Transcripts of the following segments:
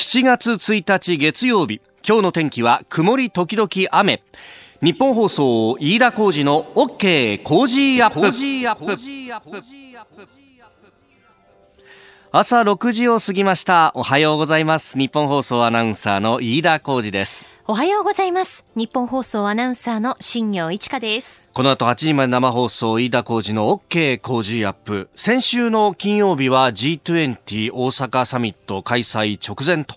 7月1日月曜日。今日の天気は曇り時々雨。ニッポン放送飯田浩二の OK Cozy up。朝6時を過ぎました。おはようございます。ニッポン放送アナウンサーの飯田浩二ですおはようございますニッポン放送アナウンサーの新行市佳ですこの後8時まで生放送飯田浩二の OK 工事アップ先週の金曜日は G20 大阪サミット開催直前と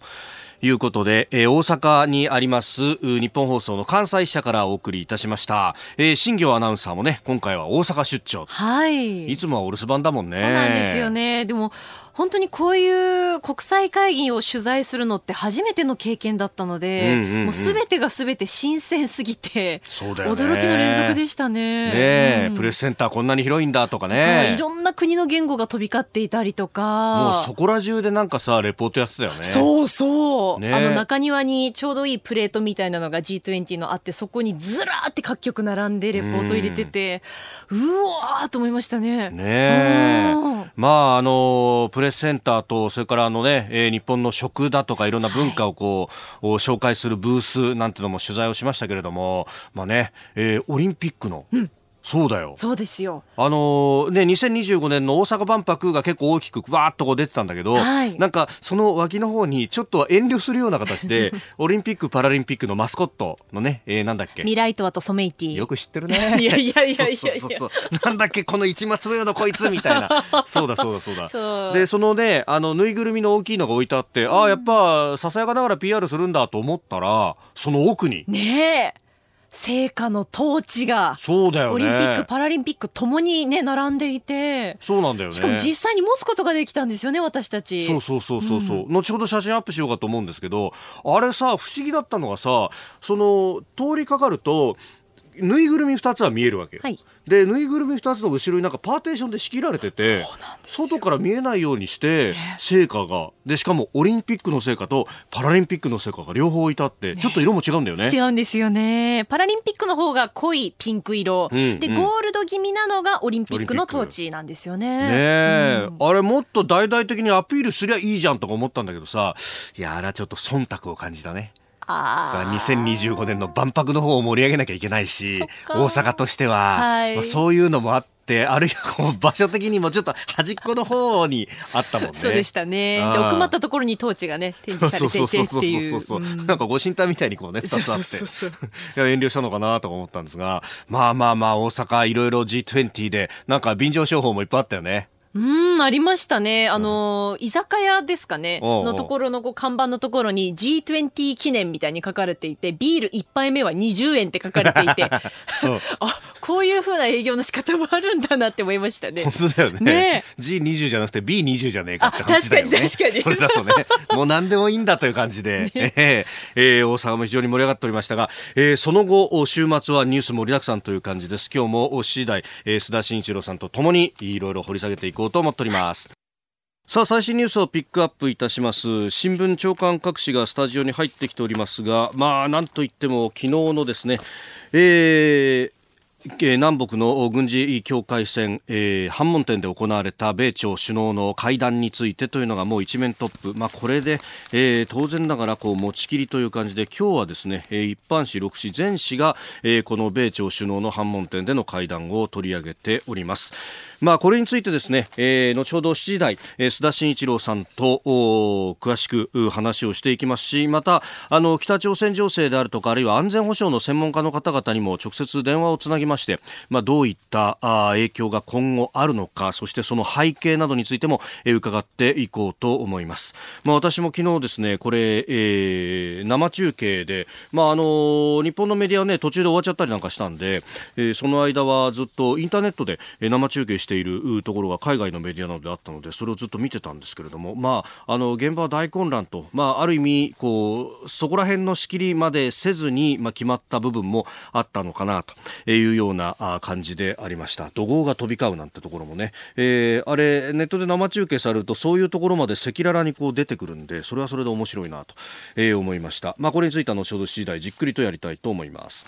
いうことで、えー、大阪にあります日本放送の関西支社からお送りいたしました。えー、新業アナウンサーもね、今回は大阪出張。はい。いつもはお留守番だもんね。そうなんですよね。でも、本当にこういう国際会議を取材するのって初めての経験だったので、うんうんうん、もうすべてがすべて新鮮すぎて、そうだよね、驚きの連続でしたね。ね、うん、プレスセンターこんなに広いんだとかね。いろんな国の言語が飛び交っていたりとか。もうそこら中でなんかさ、レポートやってたよね。そうそう。ね、あの中庭にちょうどいいプレートみたいなのが G20 のあって、そこにずらーって各局並んでレポート入れてて、うわーと思いましたね。ねまあ、あの、プレスセンターと、それからあのね、えー、日本の食だとかいろんな文化をこう、はい、紹介するブースなんてのも取材をしましたけれども、まあね、えー、オリンピックの、うんそうだよ。そうですよ。あのー、ね、2025年の大阪万博が結構大きくわーっとこう出てたんだけど、はい、なんかその脇の方にちょっと遠慮するような形で、オリンピック・パラリンピックのマスコットのね、えー、なんだっけ？ミライトワとソメイティ。よく知ってるね。いやいやいやいやいやそうそうなんだっけ、この一末目のこいつみたいな。そうだそうだそうだ。そうで、そのね、あの、ぬいぐるみの大きいのが置いてあって、うん、ああ、やっぱ、ささやかながら PR するんだと思ったら、その奥に。ねえ。聖火のトーチが、そうだよね。オリンピック、パラリンピックともにね、並んでいて、そうなんだよね。しかも実際に持つことができたんですよね、私たち。そうそうそうそうそう、うん、後ほど写真アップしようかと思うんですけど、あれさ、不思議だったのがさ、その、通りかかると、ぬいぐるみ2つは見えるわけ、はい、でぬいぐるみ2つの後ろになんかパーテーションで仕切られてて外から見えないようにして成果がでしかもオリンピックの成果とパラリンピックの成果が両方置いてあって、ね、ちょっと色も違うんだよね。違うんですよね。パラリンピックの方が濃いピンク色、うん、でゴールド気味なのがオリンピックのトーチなんですよね。ね、うん、あれもっと大々的にアピールすりゃいいじゃんとか思ったんだけどさいやあれはちょっと忖度を感じたね2025年の万博の方を盛り上げなきゃいけないし大阪としては、はい、まあ、そういうのもあってあるいは場所的にもちょっと端っこの方にあったもんね。そうでしたね。で奥まったところにトーチがね展示されていてっていう。そうそうそうそう、うん、なんかご神体みたいにこうね 二つあって。そうそうそういや遠慮したのかなと思ったんですが、まあまあまあ大阪いろいろ G20 でなんか便乗商法もいっぱいあったよね。うん、ありましたね。あの、居酒屋ですかね。のところのこう看板のところに G20 記念みたいに書かれていて、ビール1杯目は20円って書かれていて、あ、こういうふうな営業の仕方もあるんだなって思いましたね。本当だよね。ね G20 じゃなくて B20 じゃねえかって感じだよね。確かに 確かに。それだとね、もう何でもいいんだという感じで、ねえー、えー、大阪も非常に盛り上がっておりましたが、えー、その後、週末はニュース盛りだくさんという感じです。今日も7時台、えー、須田慎一郎さんと共にいろいろ掘り下げていこうこうと思っております。さあ最新ニュースをピックアップいたします。新聞長官各紙がスタジオに入ってきておりますがまあなんといっても昨日のですね、えー南北の軍事境界線、えー、反問店で行われた米朝首脳の会談についてというのがもう一面トップ、まあ、これで、えー、当然ながらこう持ちきりという感じで今日はですね、え、一般紙6紙全紙が、えー、この米朝首脳の反問店での会談を取り上げております。まあ、これについてですね、えー、後ほど7時台、えー、須田慎一郎さんと詳しく話をしていきますし、また、あの、北朝鮮情勢であるとか、あるいは安全保障の専門家の方々にも直接電話をつなぎまして、まあ、どういったあ影響が今後あるのか、そしてその背景などについても、えー、伺っていこうと思います。まあ、私も昨日ですね、これ、えー、生中継で、まあ、あの、日本のメディアね、途中で終わっちゃったりなんかしたんで、えー、その間はずっとインターネットで生中継してているところが海外のメディアなどであったのでそれをずっと見てたんですけれども、まあ、あの現場は大混乱と、まあ、ある意味こうそこら辺の仕切りまでせずに、まあ、決まった部分もあったのかなというよような感じでありました。怒号が飛び交うなんてところもね、えー、あれネットで生中継されるとそういうところまで赤裸々にこう出てくるんでそれはそれで面白いなと、えー、思いました。まあこれについては後ほど次第じっくりとやりたいと思います、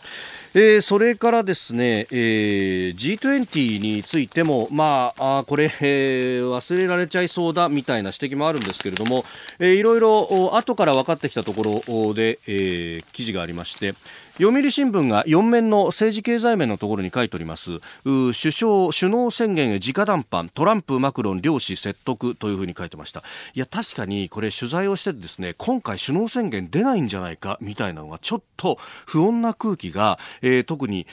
えー、それからですね、えー、G20 についてもまああこれ、えー、忘れられちゃいそうだみたいな指摘もあるんですけれども、えー、いろいろ後から分かってきたところで、えー、記事がありまして読売新聞が4面の政治経済面のところに書いております。首相首脳宣言へ直談判トランプマクロン両氏説得というふうに書いてました。いや確かにこれ取材をしてですね今回首脳宣言出ないんじゃないかみたいなのがちょっと不穏な空気が、えー、特に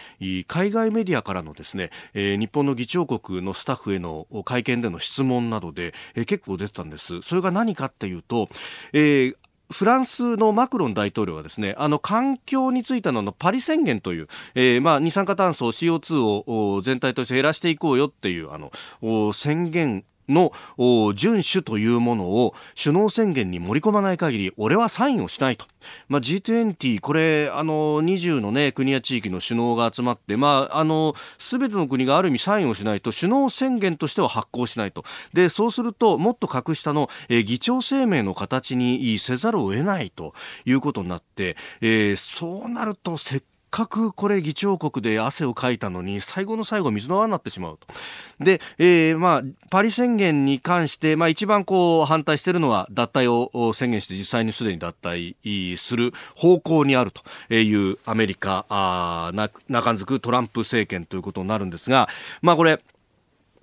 海外メディアからのですね、えー、日本の議長国のスタッフへの会見での質問などで、えー、結構出てたんです。それが何かっていうと、えーフランスのマクロン大統領はですね、あの環境についてののパリ宣言という、えー、まあ二酸化炭素 CO2 を全体として減らしていこうよっていうあの宣言の遵守というものを首脳宣言に盛り込まない限り俺はサインをしないと、まあ、G20 これあの20の、ね、国や地域の首脳が集まって、まあ、あの全ての国がある意味サインをしないと首脳宣言としては発行しないと。でそうするともっと格下の、えー、議長声明の形にせざるを得ないということになって、えー、そうなるとせっくこれ議長国で汗をかいたのに最後の最後水の泡になってしまうと。で、えー、まあ、パリ宣言に関して、まあ一番こう反対してるのは脱退を宣言して実際にすでに脱退する方向にあるというアメリカ、あ中づくトランプ政権ということになるんですが、まあこれ、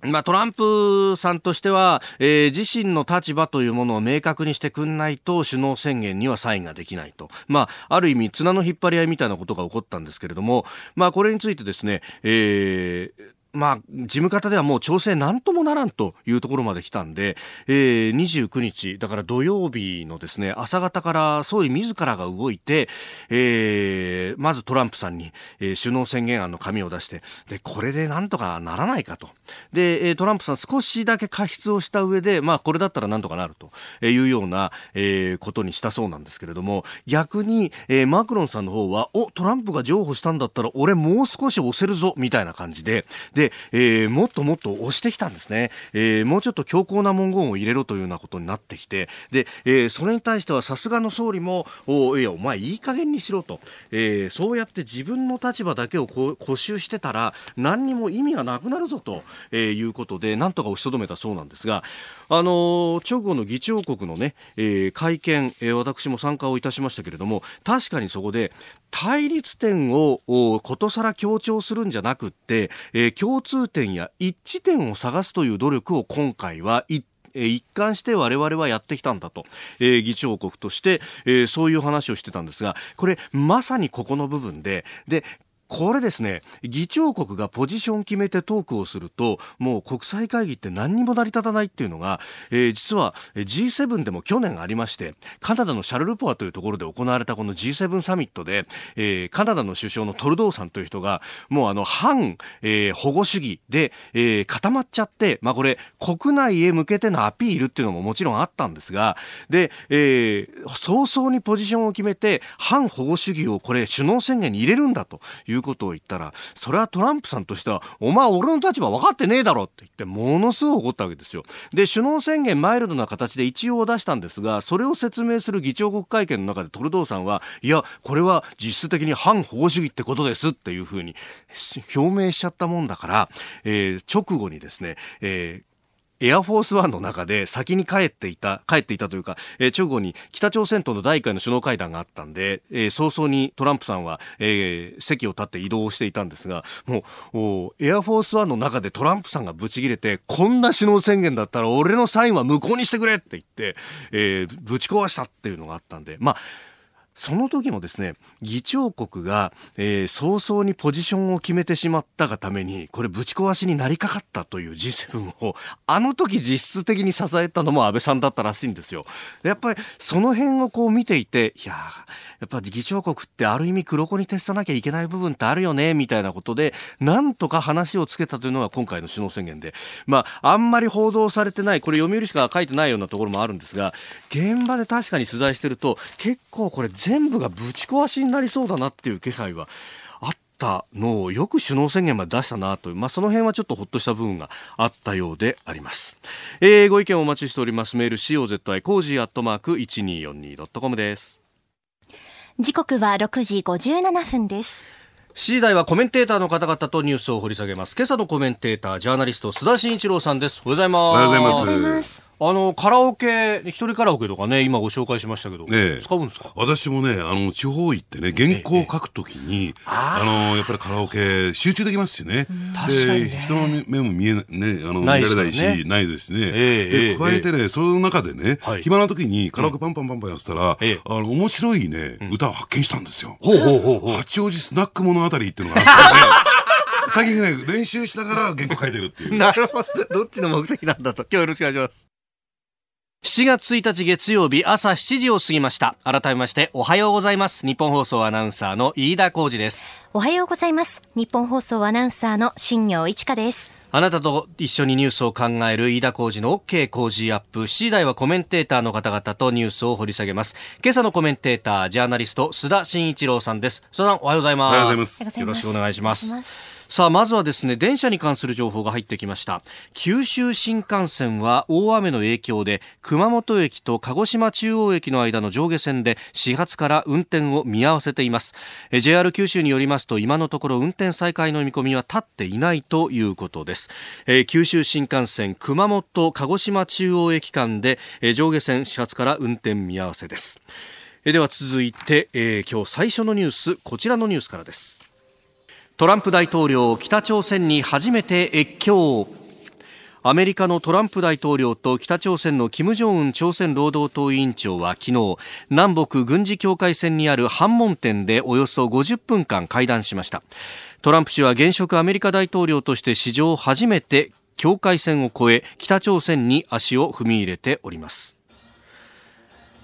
まあ、トランプさんとしては、えー、自身の立場というものを明確にしてくんないと首脳宣言にはサインができないと。まあ、ある意味、綱の引っ張り合いみたいなことが起こったんですけれども、まあ、これについてですね、えー、まあ、事務方ではもう調整なんともならんというところまで来たんで、えー、29日、だから土曜日のですね、朝方から総理自らが動いて、えー、まずトランプさんに、えー、首脳宣言案の紙を出して、で、これでなんとかならないかと。で、トランプさん少しだけ過失をした上で、まあ、これだったらなんとかなるというような、えー、ことにしたそうなんですけれども、逆に、えー、マクロンさんの方は、お、トランプが譲歩したんだったら、俺もう少し押せるぞ、みたいな感じで、で、でえー、もっともっと押してきたんですね、えー、もうちょっと強硬な文言を入れろというようなことになってきてで、えー、それに対してはさすがの総理もおいやお前いい加減にしろと、えー、そうやって自分の立場だけを固執してたら何にも意味がなくなるぞと、えー、いうことでなんとか押しとどめたそうなんですがあの直後の議長国のね、えー、会見、えー、私も参加をいたしましたけれども確かにそこで対立点をことさら強調するんじゃなくって、えー、共通点や一致点を探すという努力を今回は一貫して我々はやってきたんだと、えー、議長国として、えー、そういう話をしてたんですがこれまさにここの部分ででこれですね、議長国がポジション決めてトークをすると、もう国際会議って何にも成り立たないっていうのが、えー、実は G7 でも去年ありまして、カナダのシャルルポアというところで行われたこの G7 サミットで、えー、カナダの首相のトルドーさんという人が、もうあの、反、えー、保護主義で、え、固まっちゃって、まあこれ、国内へ向けてのアピールっていうのももちろんあったんですが、で、え、早々にポジションを決めて、反保護主義をこれ、首脳宣言に入れるんだといううことを言ったら、それはトランプさんとしては、お前俺の立場分かってねえだろって言って、ものすごい怒ったわけですよ。で、首脳宣言マイルドな形で一応出したんですが、それを説明する議長国会見の中でトルドーさんは、いや、これは実質的に反保護主義ってことですっていうふうに表明しちゃったもんだから、えー、直後にですね、えーエアフォースワンの中で先に帰っていた、帰っていたというか、えー、直後に北朝鮮との第1回の首脳会談があったんで、えー、早々にトランプさんは、えー、席を立って移動していたんですが、もう、エアフォースワンの中でトランプさんがブチ切れて、こんな首脳宣言だったら俺のサインは無効にしてくれって言って、えー、ぶち壊したっていうのがあったんで、まあ、その時もですね議長国が、えー、早々にポジションを決めてしまったがためにこれぶち壊しになりかかったという G7 をあの時実質的に支えたのも安倍さんだったらしいんですよ。やっぱりその辺をこう見ていていややっぱ議長国ってある意味黒子に徹さなきゃいけない部分ってあるよねみたいなことでなんとか話をつけたというのが今回の首脳宣言でまああんまり報道されてないこれ読売しか書いてないようなところもあるんですが現場で確かに取材してると結構これ全部がぶち壊しになりそうだなっていう気配はあっったのをよく首脳宣言まで出したなという、まあ、その辺はちょっとほっとした部分があったようであります。えー、ご意見をお待ちしております。メール cozy コージーアットマーク 1242.com です。時刻は6時57分です。7時台はコメンテーターの方々とニュースを掘り下げます。今朝のコメンテーター、ジャーナリスト、須田慎一郎さんです。おはようございます。おはようございます。あのカラオケ一人カラオケとかね今ご紹介しましたけど、ええ、使うんですか？私もねあの地方行ってね原稿を書くときに、ええ、あのやっぱりカラオケ集中できますしね。確かに、ね、人の目も見えねあの見られないし、ね、ないですね、ええ、で加えてね、その中でね、はい、暇な時にカラオケパンパンパンパンやってたら、うん、あの面白いね、歌を発見したんですよ、ほうほうほうほう。八王子スナック物語っていうのがあってね。最近ね、練習しながら原稿書いてるっていう。なるほど。どっちの目的なんだと。今日よろしくお願いします。7月1日月曜日朝7時を過ぎました。改めましておはようございます。日本放送アナウンサーの飯田浩二です。おはようございます。日本放送アナウンサーの新業一華です。あなたと一緒にニュースを考える飯田浩二の OK 工事アップ。7時台はコメンテーターの方々とニュースを掘り下げます。今朝のコメンテーター、ジャーナリスト、須田慎一郎さんです。須田さん、おはようございます。おはようございます。よろしくお願いします。さあまずはですね電車に関する情報が入ってきました。九州新幹線は大雨の影響で熊本駅と鹿児島中央駅の間の上下線で始発から運転を見合わせています。JR 九州によりますと今のところ運転再開の見込みは立っていないということです、えー、九州新幹線熊本鹿児島中央駅間で、えー、上下線始発から運転見合わせです。では続いて、えー、今日最初のニュースこちらのニュースからです。トランプ大統領北朝鮮に初めて越境。アメリカのトランプ大統領と北朝鮮の金正恩朝鮮労働党委員長は昨日南北軍事境界線にある反問店でおよそ50分間会談しました。トランプ氏は現職アメリカ大統領として史上初めて境界線を越え北朝鮮に足を踏み入れております。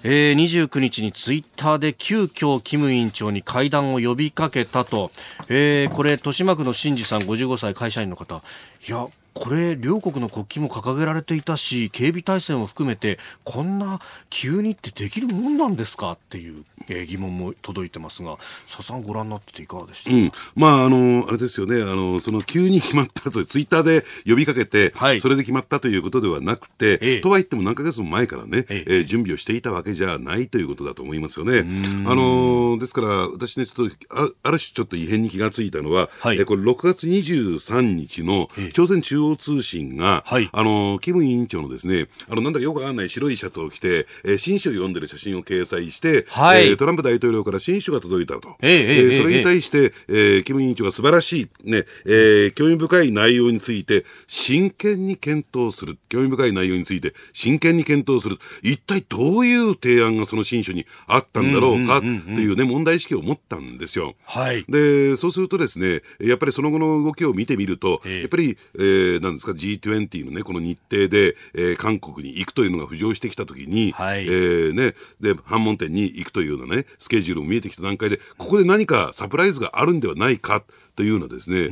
えー、29日にツイッターで急遽キム委員長に会談を呼びかけたと、えー、これ豊島区の新司さん55歳会社員の方。いやこれ両国の国旗も掲げられていたし警備体制も含めてこんな急にってできるもんなんですかっていうえー、疑問も届いてますが、佐さんご覧になっていかがでした、うん、まあ、あの、あれですよね、あの、その急に決まったと、ツイッターで呼びかけて、はい、それで決まったということではなくて、えとは言っても何ヶ月も前からね、ええ。ー、準備をしていたわけじゃないということだと思いますよね。あの、ですから、私ね、ちょっと、あある種ちょっと異変に気がついたのは、はい、えこれ6月23日の朝鮮中央通信が、はい、あの、キム委員長のですね、あの、なんだかよくわかんない白いシャツを着て、えー、新書を読んでる写真を掲載して、はい、えートランプ大統領から新書が届いたと、えー、えー、それに対して、えー、キム委員長が素晴らしい、ねえー、興味深い内容について真剣に検討する。興味深い内容について真剣に検討する。一体どういう提案がその新書にあったんだろうかっていうね、問題意識を持ったんですよ。はい、でそうするとですねやっぱりその後の動きを見てみると、えー、やっぱり、えー、なんですか G20 のねこの日程で、えー、韓国に行くというのが浮上してきたときに、はい、えー、ね、で反問店に行くというようなねスケジュールも見えてきた段階で、ここで何かサプライズがあるんではないか。というようなですね、え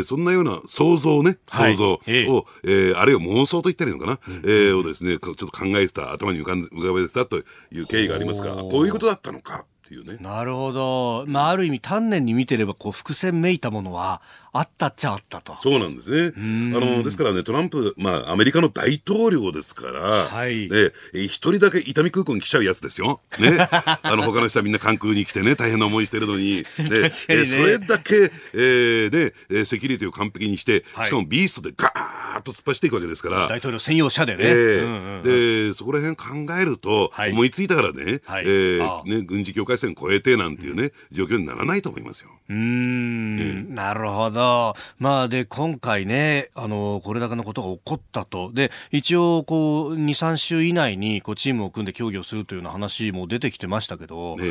ー、そんなような想像ね、想像を、はい、えー、えー、あるいは妄想と言ったらいいのかな、えー、をですね、ちょっと考えてた、頭に浮かん浮かべてたという経緯がありますが、こういうことだったのか。っていうね。なるほど。まあ、ある意味、丹念に見てれば、こう、伏線めいたものは、あったっちゃあったと。そうなんですね。あの、ですからね、トランプ、まあ、アメリカの大統領ですから、はい。ね、一人だけ伊丹空港に来ちゃうやつですよ。ね。あの、他の人はみんな関空に来てね、大変な思いしてるのに、ね、ねそれだけ、えー、ね、セキュリティを完璧にして、しかもビーストでガーッと突っ走っていくわけですから。大統領専用車でね。えー、で、そこら辺考えると、はい、思いついたからね、はい、えー、ね、軍事境界線越えてなんていうね、状況にならないと思いますよ。うん、なるほど。まあ、で、今回ね、あの、これだけのことが起こったと。で、一応、こう、2、3週以内に、こう、チームを組んで協議をするというような話も出てきてましたけど、ね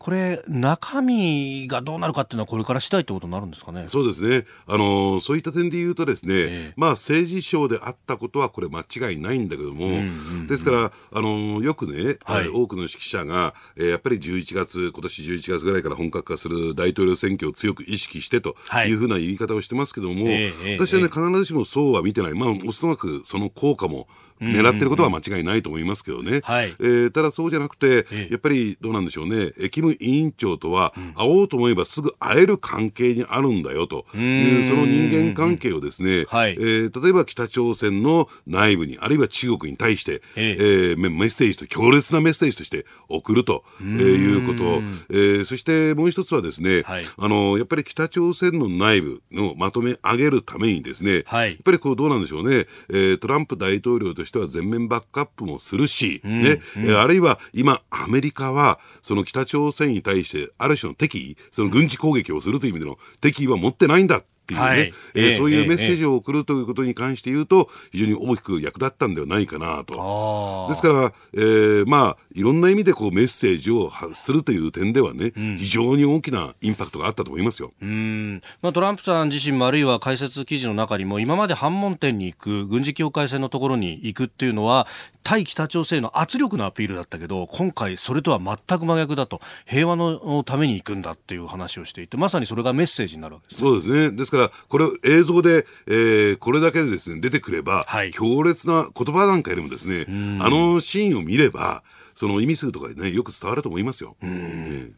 これ、中身がどうなるかっていうのは、これから次第ってことになるんですかね？そうですね。あの、そういった点で言うとですね、えまあ、政治賞であったことは、これ間違いないんだけども、うんうんうん、ですから、あの、よくね、はい、多くの指揮者が、えー、やっぱり11月、今年11月ぐらいから本格化する大統領選挙を強く意識してというふうな言い方をしてますけども、はい、私はね、必ずしもそうは見てない。まあ、おそらくその効果も狙ってることは間違いないと思いますけどね。はい、えー、ただそうじゃなくて、やっぱりどうなんでしょうね、キム委員長とは会おうと思えばすぐ会える関係にあるんだよという、その人間関係をですね、はい、えー、例えば北朝鮮の内部に、あるいは中国に対して、えー、メッセージと、強烈なメッセージとして送ると、えー、いうこと、えー、そしてもう一つはですね、はい、あの、やっぱり北朝鮮の内部のまとめ上げるためにですね、はい、やっぱりこうどうなんでしょうね、えー、トランプ大統領としては全面バックアップもするし、ね、うん、あるいは今、アメリカは、その北朝鮮に対して、ある種の敵意、その軍事攻撃をするという意味での敵意は持ってないんだ。っていうね、はい、えー、そういうメッセージを送るということに関して言うと、非常に大きく役立ったんではないかなと。ですから、えー、まあ、いろんな意味でこうメッセージを発するという点ではね、うん、非常に大きなインパクトがあったと思いますよ。うん。まあ、トランプさん自身もあるいは解説記事の中にも、今まで反問店に行く、軍事境界線のところに行くっていうのは、対北朝鮮の圧力のアピールだったけど、今回それとは全く真逆だと、平和のために行くんだっていう話をしていて、まさにそれがメッセージになるわけです、ね、そうですね。ですから、これ映像で、えー、これだけでですね、出てくれば、はい、強烈な言葉なんかよりもですね、あのシーンを見れば、その意味数とかね、よく伝わると思いますよ。え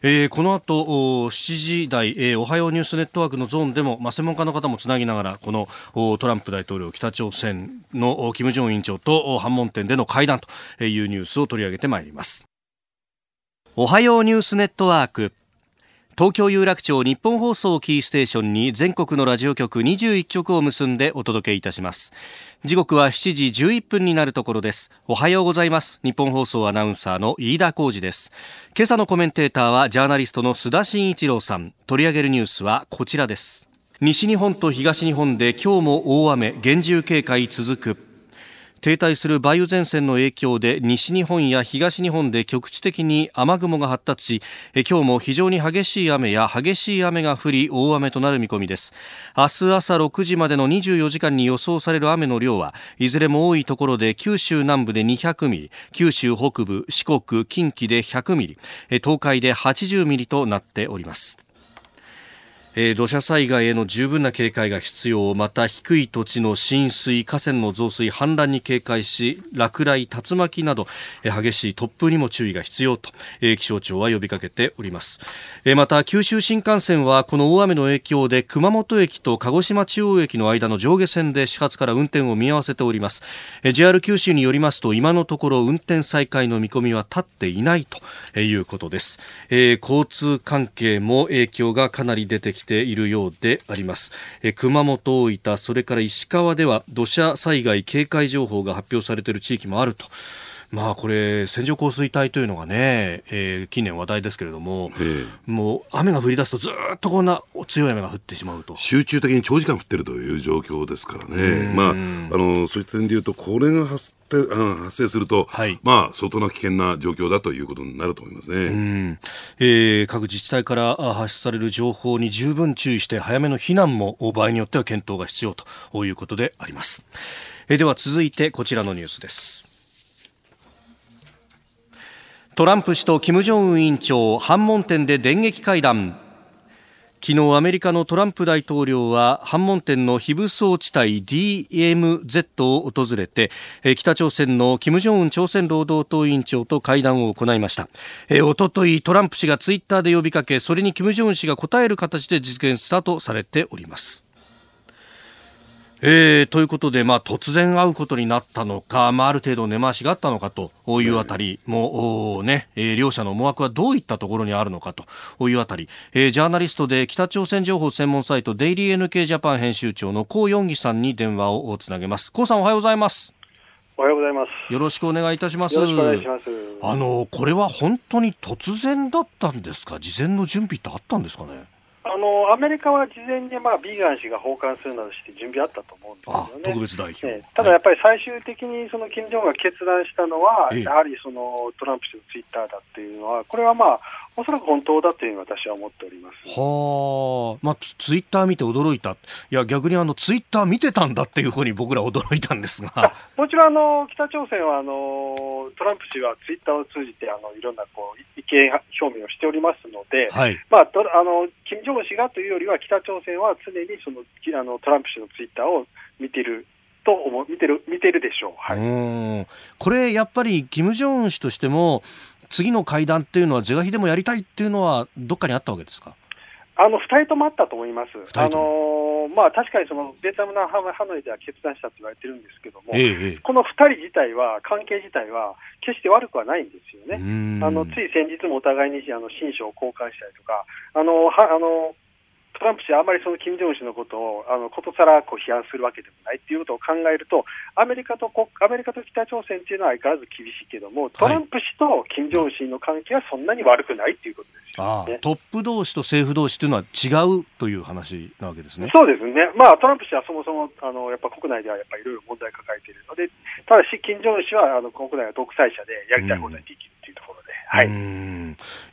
えー、この後、7時台、えー、おはようニュースネットワークのゾーンでも、まあ、専門家の方もつなぎながら、このトランプ大統領、北朝鮮の金正恩委員長と反問店での会談というニュースを取り上げてまいります。おはようニュースネットワーク。東京有楽町日本放送キーステーションに全国のラジオ局21局を結んでお届けいたします。時刻は7時11分になるところです。おはようございます。日本放送アナウンサーの飯田浩二です。今朝のコメンテーターはジャーナリストの須田慎一郎さん。取り上げるニュースはこちらです。西日本と東日本で今日も大雨。厳重警戒続く。停滞する梅雨前線の影響で西日本や東日本で局地的に雨雲が発達し今日も非常に激しい雨や激しい雨が降り大雨となる見込みです。明日朝6時までの24時間に予想される雨の量はいずれも多いところで九州南部で200ミリ九州北部四国近畿で100ミリ東海で80ミリとなっております。えー、土砂災害への十分な警戒が必要。また低い土地の浸水河川の増水氾濫に警戒し落雷竜巻など、えー、激しい突風にも注意が必要と、えー、気象庁は呼びかけております、えー、また九州新幹線はこの大雨の影響で熊本駅と鹿児島中央駅の間の上下線で始発から運転を見合わせております、えー、JR 九州によりますと今のところ運転再開の見込みは立っていないということです、えー、交通関係も影響がかなり出てきているようであります、熊本、大分それから石川では土砂災害警戒情報が発表されている地域もあると。まあこれ、線状降水帯というのがね、えー、近年話題ですけれども、もう雨が降り出すとずっとこんな強い雨が降ってしまうと。集中的に長時間降ってるという状況ですからね、まあ、あのそういった点でいうと、これが発発生すると、はい、まあ、相当な危険な状況だということになると思いますね、えー、各自治体から発出される情報に十分注意して、早めの避難も場合によっては検討が必要ということであります。えー、では続いてこちらのニュースです。トランプ氏と金正恩委員長反問店で電撃会談。昨日アメリカのトランプ大統領は反問店の非武装地帯 DMZ を訪れて北朝鮮の金正恩朝鮮労働党委員長と会談を行いました。おとといトランプ氏がツイッターで呼びかけそれに金正恩氏が答える形で実現したとされております。えー、ということで、まあ、突然会うことになったのか、まあ、ある程度根回しがあったのかというあたりも、ね、えー、両者の思惑はどういったところにあるのかというあたり、えー、ジャーナリストで北朝鮮情報専門サイトデイリー NK ジャパン編集長の江ヨンギさんに電話をつなげます。江さんおはようございます。おはようございます。よろしくお願いいたします。よろしくお願いします。あの、これは本当に突然だったんですか？事前の準備ってあったんですかね？あのアメリカは事前に、まあ、ビーガン氏が訪韓するなどして準備あったと思うんですよね。特別代表、ね、ただやっぱり最終的にその金正恩が決断したのは、やはりそのトランプ氏のツイッターだっていうのは、これはまあ、おそらく本当だというふうに私は思っております。はあ、まあ、ツイッター見て驚いた、いや、逆にあのツイッター見てたんだっていうふうに僕ら驚いたんですが。もちろんあの、北朝鮮はあのトランプ氏はツイッターを通じてあのいろんなこう意見表明をしておりますので、はい。まあ、あの金正恩氏がというよりは、北朝鮮は常にそのあのトランプ氏のツイッターを見ていると思見てる見てるでしょう、はい、これ、やっぱり金正恩氏としても、次の会談っていうのは、是が非でもやりたいっていうのは、どっかにあったわけですか？あの2人ともあったと思います。あのー、まあ、確かにそのベトナムのハノイでは決断したと言われてるんですけども、ええ、この2人自体は、関係自体は、決して悪くはないんですよね。あのつい先日もお互いにあの新書を交換したりとか、あのはあのトランプ氏はあまりその金正恩氏のことをあのことさらこう批判するわけでもないっていうことを考えると、アメリカとアメリカと北朝鮮っていうのは相変わらず厳しいけども、トランプ氏と金正恩氏の関係はそんなに悪くないっていうことですよ、ね、トップ同士と政府同士というのは違うという話なわけですね。そうですね。まあトランプ氏はそもそもあのやっぱ国内ではやっぱりいろいろ問題抱えているので、ただし金正恩氏はあの国内は独裁者でやりたい放題できるうところで、はい。え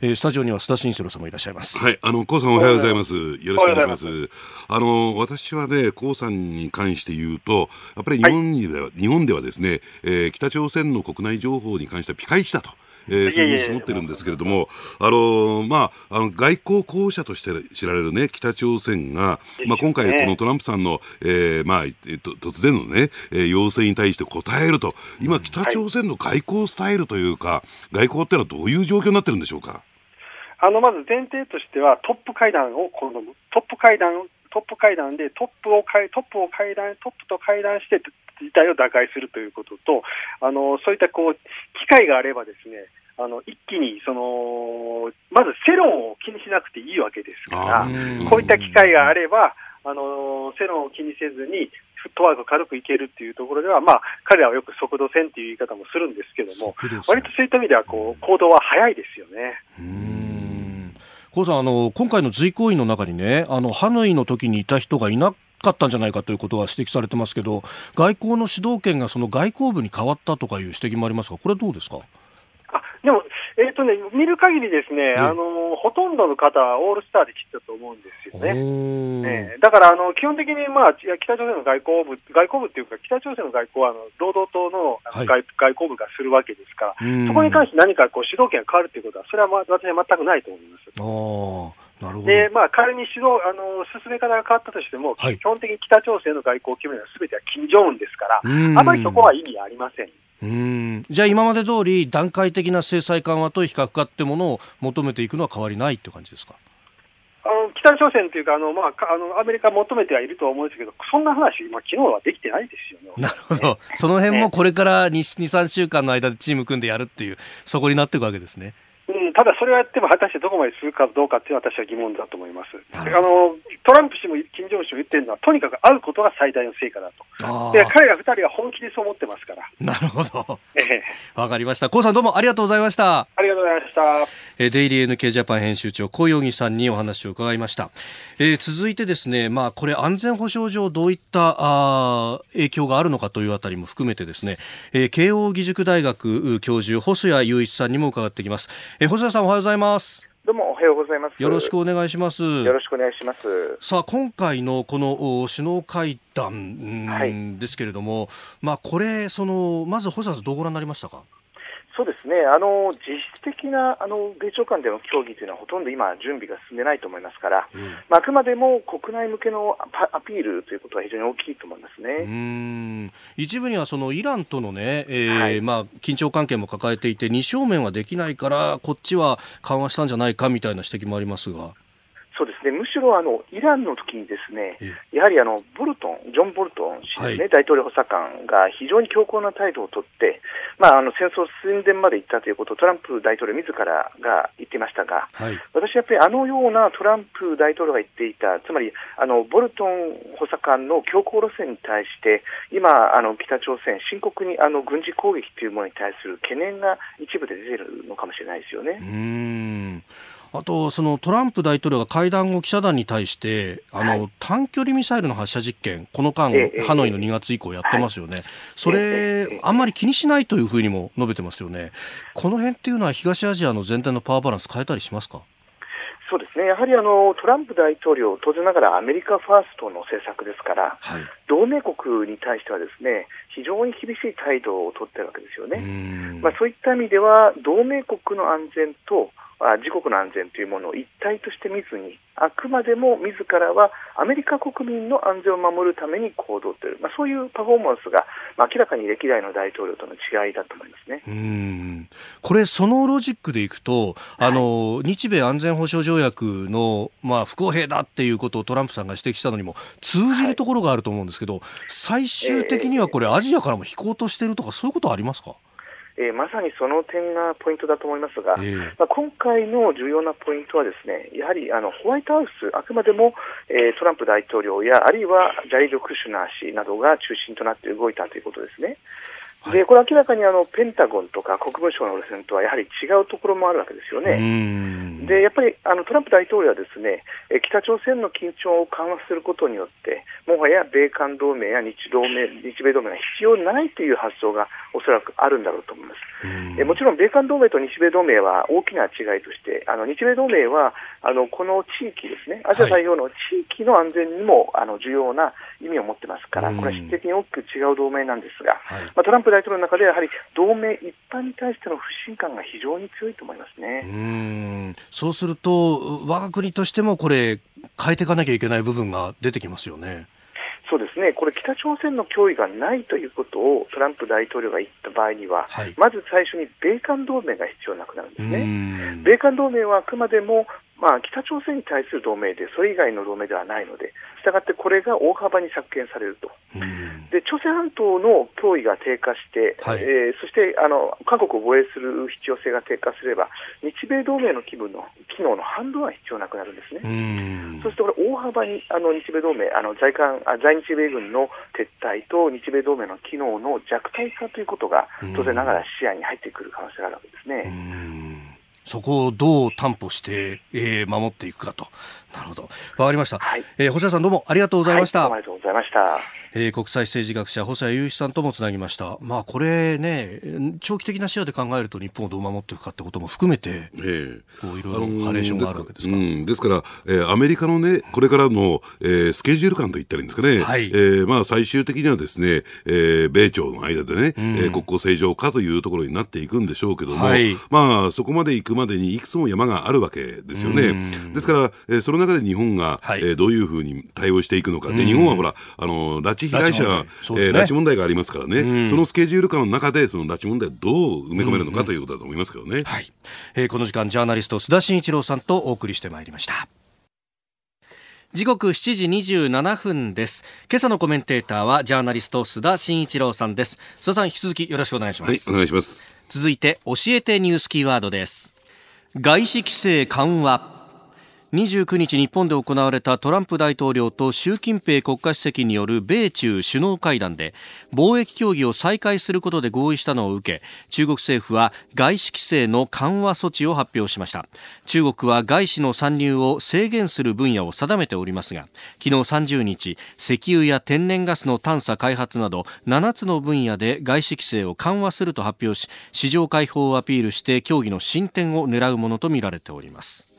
ー、スタジオには須田慎一郎さんもいらっしゃいます。はい、あの、高さんおはようございます。よろしくお願いします。あの、私はね、高さんに関して言うと、やっぱり日本にでは、はい、日本ではですね、えー、北朝鮮の国内情報に関してはピカイチだと。えー、そういう認識を持ってるんですけれども、あのまあ、あの外交候補者として知られるね、北朝鮮が、まあ、今回、このトランプさんの、えー、まあ、えっと、突然のね、えー、要請に対して答えると、今、北朝鮮の外交スタイルというか、外交ってのはどういう状況になってるんでしょうか？あのまず前提としては、トップ会談を好む、トップ会談トップ会談でトップを会トップを会談トップと会談して事態を打開するということと、あのそういったこう機会があればですね、あの一気にそのまず世論を気にしなくていいわけですから、こういった機会があれば、あの世論を気にせずに、フットワーク軽くいけるっていうところでは、まあ、彼らはよく速度戦っていう言い方もするんですけども、割とそういった意味ではこう行動は早いですよね。コさんあの、今回の随行員の中にね、あのハノイの時にいた人がいなかったんじゃないかということは指摘されてますけど、外交の主導権がその外交部に変わったとかいう指摘もありますが、これはどうですか？あでも、えーとね、見る限りですね、あのほとんどの方はオールスターで切ったと思うんですよね。えー、だからあの基本的に、まあ、北朝鮮の外交部、外交部っていうか、北朝鮮の外交はあの労働党の外はい、外交部がするわけですから、そこに関して何かこう主導権が変わるということは、それは、まあ、私は全くないと思います。なるほどでまあ、仮に指導あの進め方が変わったとしても、はい、基本的に北朝鮮の外交を決めるのはすべては金正恩ですから、あまりそこは意味ありません。うん。じゃあ今まで通り段階的な制裁緩和と非核化ってものを求めていくのは変わりないって感じですか？あの北朝鮮というかあの、まあ、あのアメリカ求めてはいると思うんですけど、そんな話、まあ昨日はできてないですよね。なるほど、その辺もこれから2、2 3週間の間でチーム組んでやるっていう、そこになっていくわけですね。うん、ただそれはやっても果たしてどこまでするかどうかっていうのは私は疑問だと思います。あのトランプ氏も金正恩氏も言ってるのは、とにかく会うことが最大の成果だと。で彼ら二人は本気でそう思ってますから。なるほど。わかりました。コウさんどうもありがとうございました。ありがとうございました。えデイリー NK ジャパン編集長、小容疑さんにお話を伺いました。えー、続いてですね、まあこれ安全保障上どういったあ影響があるのかというあたりも含めてですね、えー、慶応義塾大学教授、細谷雄一さんにも伺ってきます。えー、細谷さんおはようございます。どうもおはようございます。よろしくお願いします。よろしくお願いします。さあ今回のこの首脳会談ですけれども、はい、まあこれそのまず細田さんどうご覧になりましたか？そうですね、あの実質的なあの米朝間での協議というのはほとんど今、準備が進んでないと思いますから、うん、まあ、あくまでも国内向けのアピールということは非常に大きいと思いますね。うん。一部にはそのイランとのね、えー、はい、まあ、緊張関係も抱えていて、二正面はできないから、こっちは緩和したんじゃないかみたいな指摘もありますが。そうですね、むしろあのイランの時にですね、やはりあのボルトン、ジョン・ボルトン氏ですね、はい、大統領補佐官が非常に強硬な態度をとって、まあ、あの戦争寸前まで行ったということをトランプ大統領自らが言っていましたが、はい、私はやっぱりあのようなトランプ大統領が言っていた、つまりあのボルトン補佐官の強硬路線に対して、今、あの北朝鮮、深刻にあの軍事攻撃というものに対する懸念が一部で出ているのかもしれないですよね。うんあと、そのトランプ大統領が会談後、記者団に対して、あの、はい、短距離ミサイルの発射実験、この間、ハノイの2月以降やってますよね。それ、あんまり気にしないというふうにも述べてますよね。この辺っていうのは東アジアの全体のパワーバランス変えたりしますか？そうですね、やはりあのトランプ大統領、当然ながらアメリカファーストの政策ですから、はい、同盟国に対してはですね非常に厳しい態度を取っているわけですよね。まあ、そういった意味では同盟国の安全と自国の安全というものを一体として見ずに、あくまでも自らはアメリカ国民の安全を守るために行動という、まあ、そういうパフォーマンスが、まあ、明らかに歴代の大統領との違いだと思いますね。うん。これ、そのロジックでいくと、あの、日米安全保障条約の、まあ、不公平だっていうことをトランプさんが指摘したのにも通じるところがあると思うんですけど、はい、最終的にはこれ、アジアからも引こうとしてるとか、そういうことはありますか？えー、まさにその点がポイントだと思いますが、えー、まあ、今回の重要なポイントはですねやはりあのホワイトハウス、あくまでも、えー、トランプ大統領やあるいはジャリド・クシュナー氏などが中心となって動いたということですね。でこれ明らかにあのペンタゴンとか国務省の路線とはやはり違うところもあるわけですよね。でやっぱりあのトランプ大統領はですね北朝鮮の緊張を緩和することによってもはや米韓同盟や日同盟日米同盟が必要ないという発想がおそらくあるんだろうと思います。えもちろん米韓同盟と日米同盟は大きな違いとしてあの日米同盟はあのこの地域ですねアジア太平洋の地域の安全にも、あの重要な意味を持ってますからこれは質的に大きく違う同盟なんですが、はい、まあ、トランプ大統領の中ではやはり同盟一般に対しての不信感が非常に強いと思いますね。うん。そうすると、我が国としてもこれ、変えていかなきゃいけない部分が出てきますよね。そうですね、これ、北朝鮮の脅威がないということをトランプ大統領が言った場合には、はい、まず最初に米韓同盟が必要なくなるんですね。米韓同盟はあくまでもまあ、北朝鮮に対する同盟で、それ以外の同盟ではないので、したがってこれが大幅に削減されると、で朝鮮半島の脅威が低下して、はい、えー、そしてあの韓国を防衛する必要性が低下すれば、日米同盟の規模の機能の半分は必要なくなるんですね。そうすると、これ、大幅にあの日米同盟、あの在韓あ在日米軍の撤退と日米同盟の機能の弱体化ということが、当然ながら視野に入ってくる可能性があるわけですね。そこをどう担保して、えー、守っていくかと。なるほど。わかりました。はい、えー、細谷さんどうもありがとうございました。はい、ありがとうございました。えー、国際政治学者細谷雄一さんともつなぎました。まあこれね、長期的な視野で考えると日本をどう守っていくかってことも含めて、えー、こういろいろハレーションがあるわけですか。うん、ですから、えー、アメリカのね、これからの、えー、スケジュール感といったらいいんですかね。はい、えー、まあ最終的にはですね、えー、米朝の間でね、うん、えー、国交正常化というところになっていくんでしょうけども、はい、まあそこまで行くまでにいくつも山があるわけですよね。ですから、えー、その中で日本が、はい、えー、どういうふうに対応していくのか。で、日本はほら、あの、拉致被害者、ね、えー、拉致問題がありますからね、そのスケジュール感の中で、その拉致問題をどう埋め込めるのかということだと思いますけどね。はい。えー、この時間、ジャーナリスト、須田慎一郎さんとお送りしてまいりました。時刻7時27分です。今朝のコメンテーターはジャーナリスト須田慎一郎さんです。須田さん引き続きよろしくお願いします。はいお願いします。続いて教えてニュースキーワードです。外資規制緩和29日日本で行われたトランプ大統領と習近平国家主席による米中首脳会談で貿易協議を再開することで合意したのを受け中国政府は外資規制の緩和措置を発表しました。中国は外資の参入を制限する分野を定めておりますが昨日30日石油や天然ガスの探査開発など7つの分野で外資規制を緩和すると発表し市場開放をアピールして協議の進展を狙うものとみられております。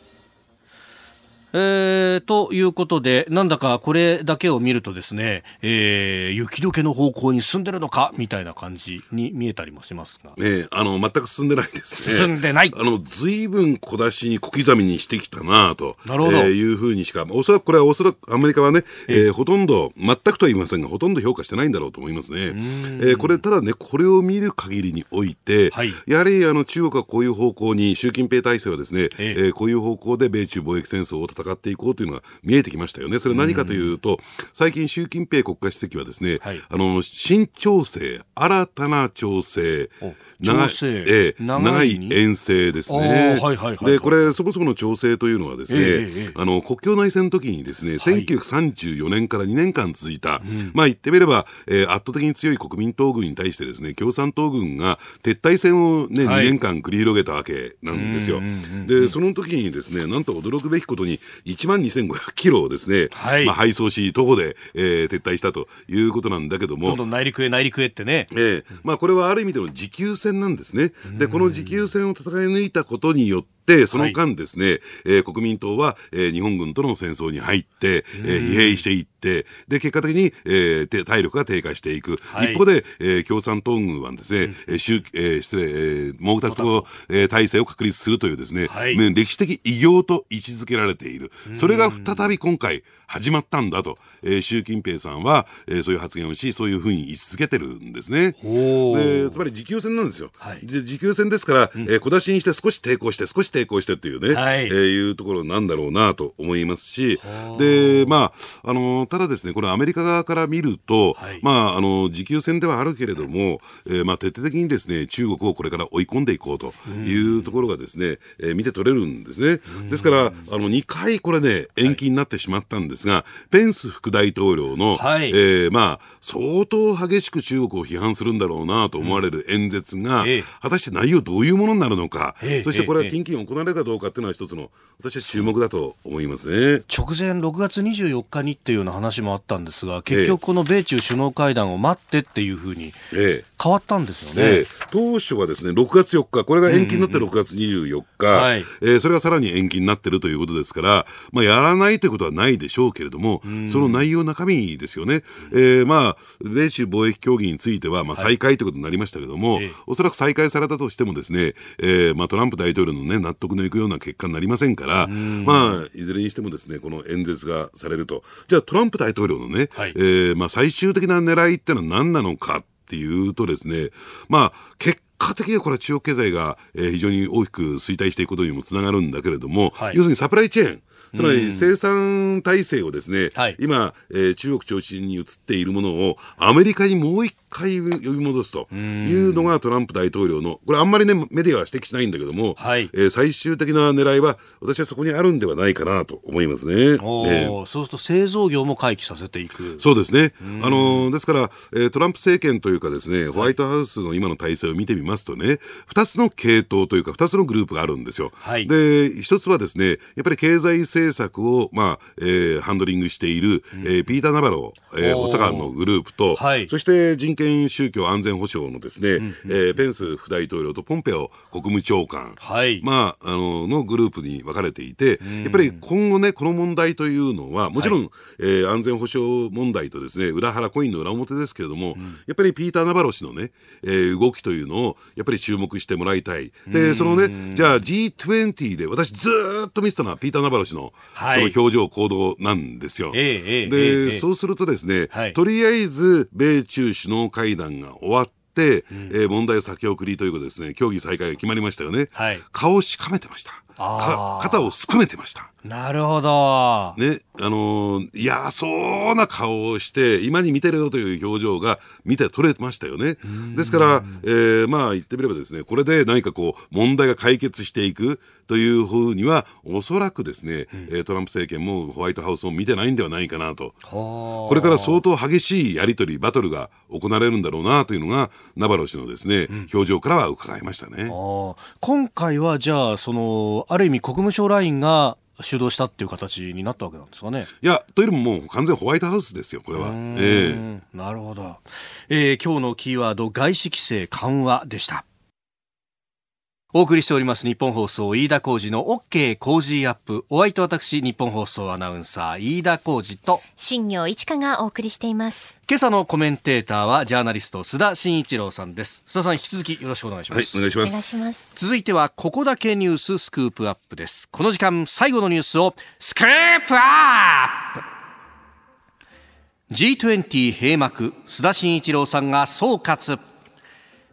えー、ということで、なんだかこれだけを見るとですね、えー、雪解けの方向に進んでるのかみたいな感じに見えたりもしますが。ええあの、全く進んでないですね。進んでない。あの、随分小出しに小刻みにしてきたなと。なるほど。えー、いうふうにしか、おそらくこれはおそらくアメリカはね、えー、ほとんど、全くとは言いませんが、ほとんど評価してないんだろうと思いますね。えー、これ、ただね、これを見る限りにおいて、はい、やはりあの中国はこういう方向に、習近平体制はですね、ええー、こういう方向で米中貿易戦争を戦っていこうというのは見えてきましたよね。それは何かというと、最近習近平国家主席はですね、はい、あの、新調整、新たな調整、長い、えー、長い遠征ですね。で、これ、そもそもの調整というのはですね、えー、あの、国境内戦の時にですね、1934年から2年間続いた、まあ言ってみれば、えー、圧倒的に強い国民党軍に対してですね、共産党軍が撤退戦をね、はい、2年間繰り広げたわけなんですよ。で、その時にですね、なんと驚くべきことに、1万2500キロをですね、はい、まあ配送し、徒歩で、えー、撤退したということなんだけども。どんどん内陸へ内陸へってね。えー、まあこれはある意味での持久戦なんですね。で、この持久戦を戦い抜いたことによって、て、その間ですね、はい、えー、国民党は、えー、日本軍との戦争に入って、えー、疲弊していって、で、結果的に、えー、体力が低下していく。はい、一方で、えー、共産党軍はですね、うん、えー、えー、失礼、えー、毛沢東、えー、体制を確立するというですね、はい、歴史的偉業と位置づけられている。それが再び今回、始まったんだと、えー、習近平さんは、えー、そういう発言をし、そういうふうに言い続けてるんですね。でつまり持久戦なんですよ。はい、持久戦ですから、うん、えー、小出しにして少し抵抗して、少し抵抗してっていうね、はい。えー、いうところなんだろうなと思いますし、で、まあ、あのただですね、これアメリカ側から見ると、はい、まあ、あの、持久戦ではあるけれども、えー、まあ、徹底的にですね、中国をこれから追い込んでいこうというところがですね、えー、見て取れるんですね。ですから、あの、2回これね、延期になってしまったんですが、ペンス副大統領の、はい、えー、まあ、相当激しく中国を批判するんだろうなと思われる演説が、うん、果たして内容どういうものになるのか、そしてこれは近々行われるかどうかっていうのは一つの、私は注目だと思いますね。直前6月24日にっていうような話もあったんですが、結局この米中首脳会談を待ってっていうふうに変わったんですよね、ええ、当初はですね、6月4日、これが延期になって6月24日、はい、えー、それがさらに延期になってるということですから、まあ、やらないということはないでしょうけれども、その内容、中身ですよね。えー、まあ、米中貿易協議については、まあ、再開ということになりましたけども、はい、おそらく再開されたとしてもですね、えー、まあ、トランプ大統領のね、納得のいくような結果になりませんから、まあ、いずれにしてもですね、この演説がされると。じゃあ、トランプ大統領のね、はい、えー、まあ、最終的な狙いってのは何なのかっていうとですね、まあ、結果的にはこれは中国経済が、えー、非常に大きく衰退していくことにもつながるんだけれども、はい、要するにサプライチェーン、つまり生産体制をですね、はい、今、えー、中国中心に移っているものをアメリカにもう一回呼び戻すというのがトランプ大統領の、これあんまりね、メディアは指摘しないんだけども、はい、えー、最終的な狙いは、私はそこにあるんではないかなと思いますね。えー、そうすると製造業も回帰させていく。そうですね。あのー、ですから、えー、トランプ政権というかですね、ホワイトハウスの今の体制を見てみますとね、二つの系統というか、二つのグループがあるんですよ。はい、で、一つはですね、やっぱり経済政策を、まあ、えー、ハンドリングしている、うん、えー、ピーター・ナバロー、えー、補佐官のグループと、はい、そして人権宗教安全保障のですね、うんうん、えー、ペンス副大統領とポンペオ国務長官、はい、まあ、あの、のグループに分かれていて、やっぱり今後ね、この問題というのは、もちろん、はい、えー、安全保障問題とですね、裏腹コインの裏表ですけれども、うん、やっぱりピーター・ナバロ氏のね、えー、動きというのを、やっぱり注目してもらいたい。で、そのね、じゃあ G20 で、私ずっと見てたのはピーター・ナバロ氏の、その表情、行動なんですよ。えー、で、えー、そうするとですね、はい、とりあえず、米中首脳会談が終わって、うん、えー、問題先送りということですね、協議再開が決まりましたよね。はい、顔をしかめてました。肩をすくめてました。なるほど。ね、あのー、嫌そうな顔をして、今に見てるよという表情が見て取れましたよね。ですから、えー、まあ言ってみればですね、これで何かこう、問題が解決していくというふうには、おそらくですね、うん、トランプ政権もホワイトハウスも見てないんではないかなと。これから相当激しいやり取り、バトルが行われるんだろうなというのが、ナバロ氏のですね、うん、表情からは伺いましたね。今回はじゃあ、その、ある意味国務省ラインが主導したっていう形になったわけなんですかね。いや、というよりももう完全ホワイトハウスですよ、これは。えー、なるほど、えー。今日のキーワード、外資規制緩和でした。お送りしております日本放送飯田浩二の OK 工事アップ。お相手私日本放送アナウンサー飯田浩二と。新業一華がお送りしています。今朝のコメンテーターはジャーナリスト須田慎一郎さんです。須田さん引き続きよろしくお願いします、はい、お願いします。続いてはここだけニューススクープアップです。この時間最後のニュースをスクープアップ。G20 閉幕。須田慎一郎さんが総括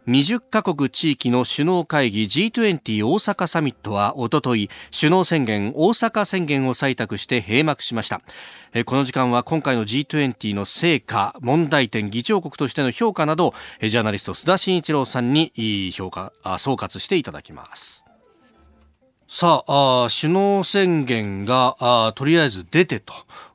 20カ国地域の首脳会議 G20 大阪サミットはおととい首脳宣言大阪宣言を採択して閉幕しました。この時間は今回の G20 の成果問題点議長国としての評価などジャーナリスト須田慎一郎さんに評価総括していただきます。さあ首脳宣言がとりあえず出て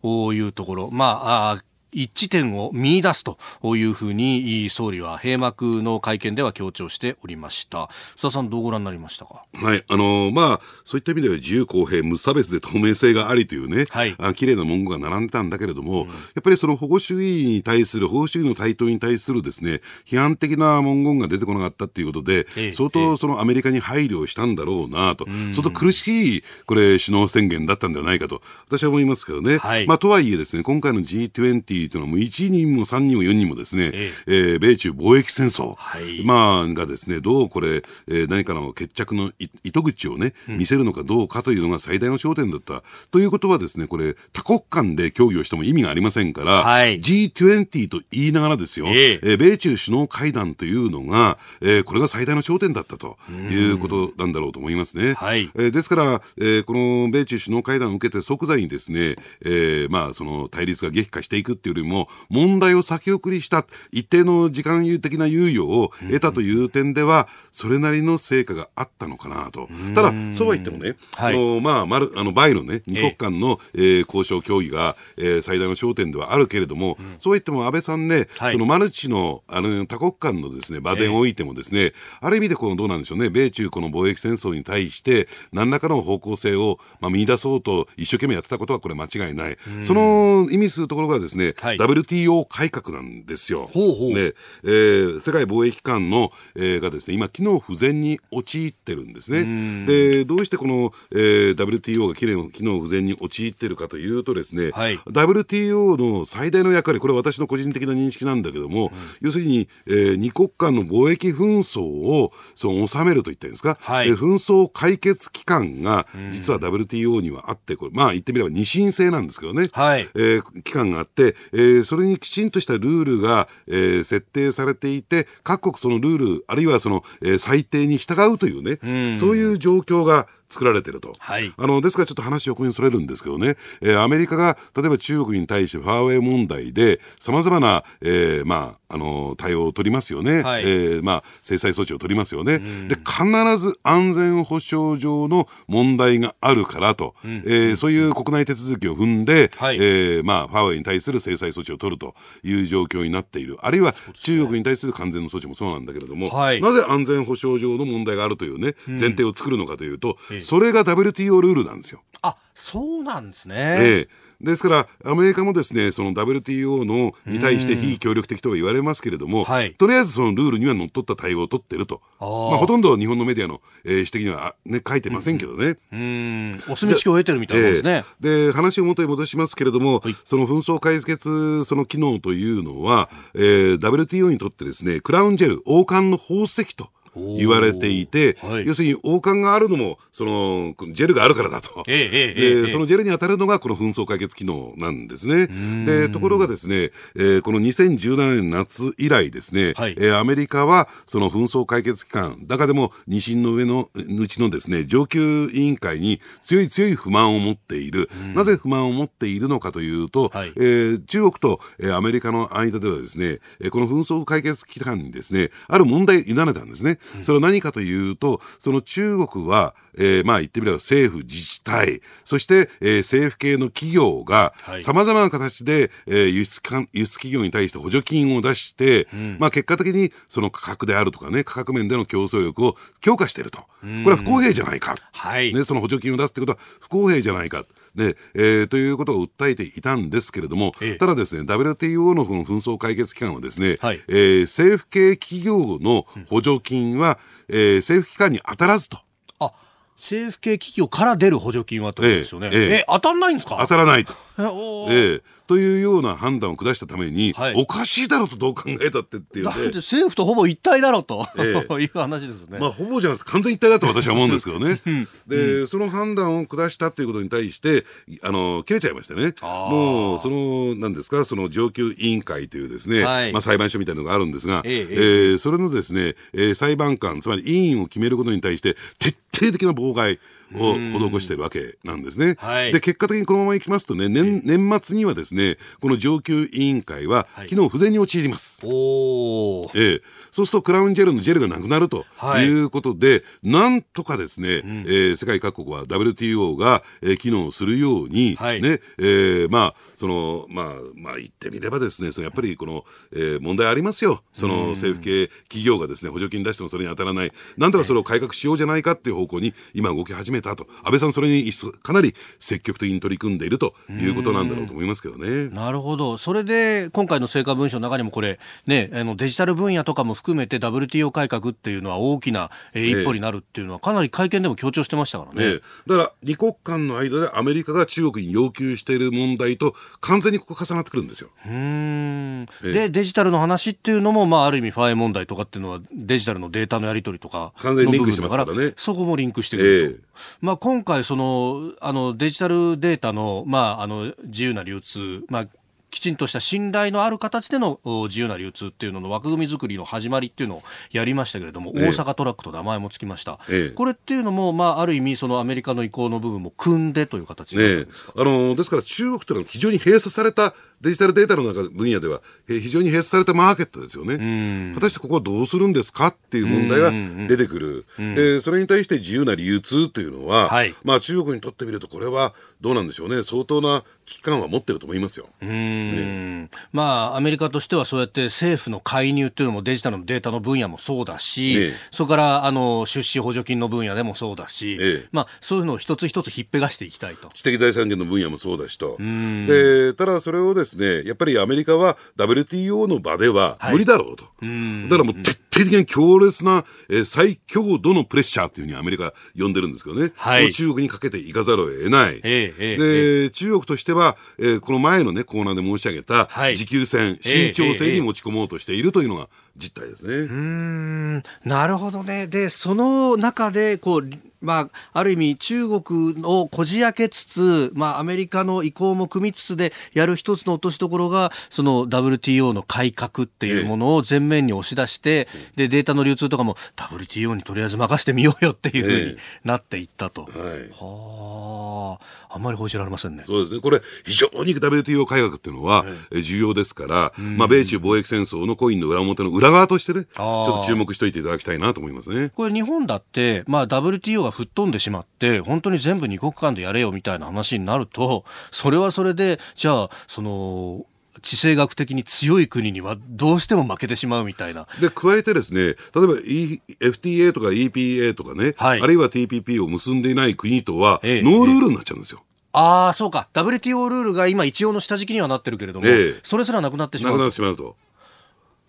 というところ。まあ一致点を見出すというふうに総理は閉幕の会見では強調しておりました。須田さんどうご覧になりましたか？はいあのー、まあそういった意味では自由公平無差別で透明性がありというね、はい、あ綺麗な文言が並んでたんだけれども、うん、やっぱりその保護主義に対する保護主義の台頭に対するですね批判的な文言が出てこなかったっていうことで、ええ、相当そのアメリカに配慮したんだろうなと、相当苦しいこれ首脳宣言だったんではないかと私は思いますけどね、はい、まあとはいえですね今回の G20 というのはもう1人も3人も4人もですね、ええ。えー、米中貿易戦争、はい、まあがですねどうこれ、えー、何かの決着の糸口をね見せるのかどうかというのが最大の焦点だった、ということはですねこれ多国間で協議をしても意味がありませんから、はい、G20 と言いながらですよ、ええ。ー、米中首脳会談というのが、えー、これが最大の焦点だったということなんだろうと思いますね。はい、えー、ですから、えー、この米中首脳会談を受けて即座にですね、えー、まあその対立が激化していくっていうよりも問題を先送りした一定の時間的な猶予を得たという点では、それなりの成果があったのかなと。ただ、そうは言ってもね、はい、あのまあ、まるあのイのね、二国間の、えー、交渉協議が、えー、最大の焦点ではあるけれども、うん、そうは言っても安倍さんね、はい、そのマルチのあの多国間のですね場でおいてもですね、えー、ある意味でこのどうなんでしょうね、米中この貿易戦争に対して何らかの方向性を、まあ、見出そうと一生懸命やってたことはこれ間違いない。その意味するところがですね、はい、WTO 改革なんですよ。ほうほう。ね。えー、世界貿易機関の、えー、がですね今機能不全に陥ってるんですね。でどうしてこの、えー、WTO が機能不全に陥ってるかというとですね、はい、WTO の最大の役割これは私の個人的な認識なんだけども、うん、要するに、えー、二国間の貿易紛争をその収めるといったんですか、はい、えー、紛争解決機関が実は WTO にはあってこれまあ言ってみれば二審制なんですけどね、はい、えー、機関があって、えー、それにきちんとしたルールが、えー、設定されていて各国そのルールあるいはその、えー、裁定に従うというね、うん、そういう状況が作られてると。はい、あのですからちょっと話横にそれるんですけどね、えー、アメリカが例えば中国に対してファーウェイ問題でさまざまな、えー、まあ、あの対応を取りますよね、はい、えー、まあ、制裁措置を取りますよね、で必ず安全保障上の問題があるからと、うん、えー、そういう国内手続きを踏んで、はい、えー、まあ、ファーウェイに対する制裁措置を取るという状況になっている、あるいは中国に対する完全の措置もそうなんだけれども、はい、なぜ安全保障上の問題があるというね、前提を作るのかというと、うんそれが WTO ルールなんですよ。あそうなんですね。ええですから、アメリカもですね、その WTO のに対して非協力的とは言われますけれども、はい、とりあえずそのルールにはのっとった対応を取ってると。あまあ、ほとんど日本のメディアの、えー、指摘には、ね、書いてませんけどね。うん。お墨付きを得てるみたいですね。えー、で、話を元に戻しますけれども、はい、その紛争解決、その機能というのは、えー、WTO にとってですね、クラウンジェル、王冠の宝石と。言われていて、はい、要するに王冠があるのもそのジェルがあるからだと、ええええ、そのジェルに当たるのがこの紛争解決機能なんですね。でところがですね、えー、この2017年夏以来ですね、はい、えー、アメリカはその紛争解決機関中でも二審の上のうちのですね上級委員会に強い強い不満を持っている、なぜ不満を持っているのかというと、はい、えー、中国と、えー、アメリカの間ではですね、この紛争解決機関にですねある問題を委ねたんですね。それは何かというと、その中国は、えー、まあ言ってみれば政府自治体、そして、えー、政府系の企業が、さまざまな形で、えー、輸出か輸出企業に対して補助金を出して、うん、まあ結果的にその価格であるとかね、価格面での競争力を強化していると。これは不公平じゃないか。はい。ね、その補助金を出すってことは不公平じゃないか。で、えー、ということを訴えていたんですけれども、ええ、ただですね、WTO のこの紛争解決機関はですね、はい、えー、政府系企業の補助金は、うん、えー、政府機関に当たらずと。あ政府系企業から出る補助金はということですよね。えええ当たんないんですか？当たらないと。ええというような判断を下したために、はい、おかしいだろうとどう考えたってっていうだって政府とほぼ一体だろうと、ええ、いう話ですよね。まあほぼじゃなくて完全一体だと私は思うんですけどね。で、うん、その判断を下したっていうことに対してあの切れちゃいましてね。もうそのなんですか？その上級委員会というですね、はい、まあ裁判所みたいなのがあるんですが、ええ。えー、それのですね、えー、裁判官つまり委員を決めることに対して徹底的な妨害を施しているわけなんですね。はい、で、結果的にこのままいきますとね、年年末にはですね、この上級委員会は、機能不全に陥ります。おええ、そうするとクラウンジェルのジェルがなくなるということで、なんとかですね、うん、えー、世界各国は WTO が、えー、機能するように、はい、ね、えー、まあ、その、まあ、まあ、言ってみればですね、そのやっぱりこの、えー、問題ありますよ。その政府系企業がですね、補助金出してもそれに当たらない。なんとかそれを改革しようじゃないかっていう方向に今動き始めたと。安倍さんそれにかなり積極的に取り組んでいるということなんだろうと思いますけどね。なるほど。それで、今回の成果文書の中にもこれ、ね、あのデジタル分野とかも含めて WTO 改革っていうのは大きな、えー、一歩になるっていうのはかなり会見でも強調してましたからね。ねだから、二国間の間でアメリカが中国に要求している問題と完全にここ重なってくるんですよ。うん。で、デジタルの話っていうのも、まあ、ある意味ファイ問題とかっていうのはデジタルのデータのやり取りとか完全にリンクしてますからね。そこもリンクしてくると。えー、まあ、今回その、あの、デジタルデータの、まあ、あの、自由な流通、まあ、きちんとした信頼のある形での自由な流通っていうのの枠組み作りの始まりっていうのをやりましたけれども、ええ、大阪トラックと名前もつきました、え、これっていうのも、まあ、ある意味そのアメリカの意向の部分も組んでという形で、ね、あのですから中国というのは非常に閉鎖されたデジタルデータの中分野では、非常に閉鎖されたマーケットですよね。果たしてここはどうするんですかっていう問題が出てくる。で、それに対して自由な流通というのは、はい、まあ中国にとってみると、これはどうなんでしょうね。相当な危機感は持ってると思いますよ。ね、まあ、アメリカとしてはそうやって政府の介入っていうのもデジタルのデータの分野もそうだし、ね、それからあの出資補助金の分野でもそうだし、ね、まあ、そういうのを一つ一つひっぺがしていきたいと。知的財産権の分野もそうだしと。で、ただそれをですね、やっぱりアメリカは WTO の場では無理だろうと。はい、だからもう徹底的に強烈な、えー、最強度のプレッシャーっていうふうにアメリカ呼んでるんですけどね。はい、中国にかけていかざるを得ない。えー、えー、で、中国としては、えー、この前のね、コーナーで申し上げた、持久戦、慎重性に持ち込もうとしているというのが実態ですね。うん、なるほどね。で、その中で、こう、まあ、ある意味中国をこじ開けつつ、まあ、アメリカの意向も組みつつでやる一つの落としどころがその WTO の改革っていうものを前面に押し出して、でデータの流通とかも WTO にとりあえず任せてみようよっていうふうになっていったと。はい、はあ。あんまり報じられませんね。そうですね。これ非常に WTO 改革っていうのは、え重要ですから、まあ、米中貿易戦争のコインの裏表の裏側としてねちょっと注目しておいていただきたいなと思いますね。これ日本だって、まあ、WTO が吹っ飛んでしまって、本当に全部二国間でやれよみたいな話になると、それはそれで、じゃあ、その、地政学的に強い国にはどうしても負けてしまうみたいな。で、加えてですね、例えば、e、FTA とか EPA とかね、はい、あるいは TPP を結んでいない国とは、ええ、ノールールになっちゃうんですよ。えああ、そうか。WTO ルールが今一応の下敷きにはなってるけれども、えそれすらなくなってしまう。なくなってしまうと。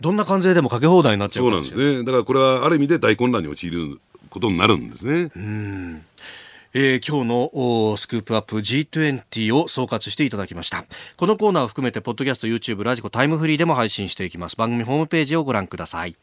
どんな関税でもかけ放題になっちゃうそうなんですね。だからこれはある意味で大混乱に陥ることになるんですね。うん。えー、今日のスクープアップ G20 を総括していただきました。このコーナーを含めてポッドキャスト YouTube ラジコタイムフリーでも配信していきます。番組ホームページをご覧ください。